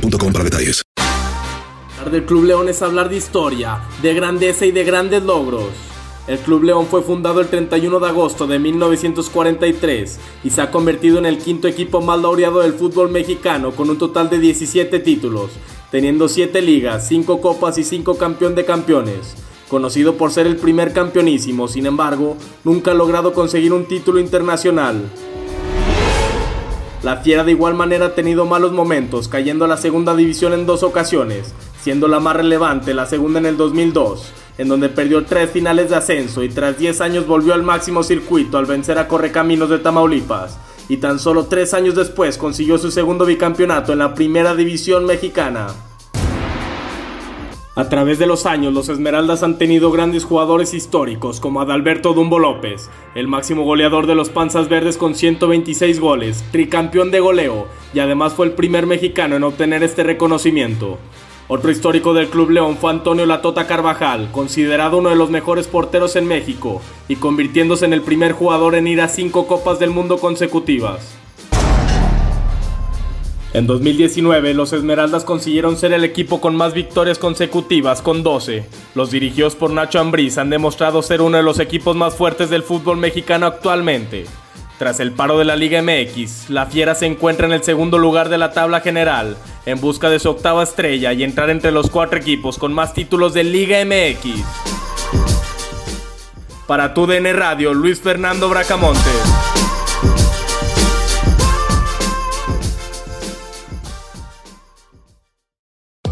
boostmobile.com para detalles. Hablar del Club León es hablar de historia, de grandeza y de grandes logros. El Club León fue fundado el 31 de agosto de 1943 y se ha convertido en el quinto equipo más laureado del fútbol mexicano con un total de 17 títulos, teniendo 7 ligas, 5 copas y 5 campeón de campeones. Conocido por ser el primer campeonísimo, sin embargo, nunca ha logrado conseguir un título internacional. La Fiera de igual manera ha tenido malos momentos, cayendo a la segunda división en dos ocasiones, siendo la más relevante la segunda en el 2002, en donde perdió tres finales de ascenso y tras 10 años volvió al máximo circuito al vencer a Correcaminos de Tamaulipas, y tan solo tres años después consiguió su segundo bicampeonato en la primera división mexicana. A través de los años, los Esmeraldas han tenido grandes jugadores históricos como Adalberto Dumbo López, el máximo goleador de los Panzas Verdes con 126 goles, tricampeón de goleo y además fue el primer mexicano en obtener este reconocimiento. Otro histórico del Club León fue Antonio Latota Carvajal, considerado uno de los mejores porteros en México y convirtiéndose en el primer jugador en ir a cinco Copas del Mundo consecutivas. En 2019, los Esmeraldas consiguieron ser el equipo con más victorias consecutivas, con 12. Los dirigidos por Nacho Ambriz han demostrado ser uno de los equipos más fuertes del fútbol mexicano actualmente. Tras el paro de la Liga MX, la Fiera se encuentra en el segundo lugar de la tabla general, en busca de su octava estrella y entrar entre los cuatro equipos con más títulos de Liga MX. Para tu DN Radio, Luis Fernando Bracamontes.